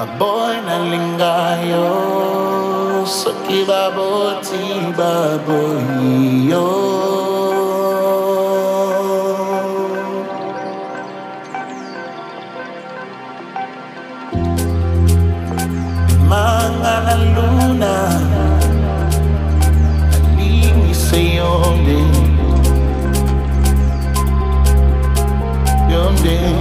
Baboy na lingayo sa kibaboti baboy yo. Mga luna Alinis sa yon din. Yon din.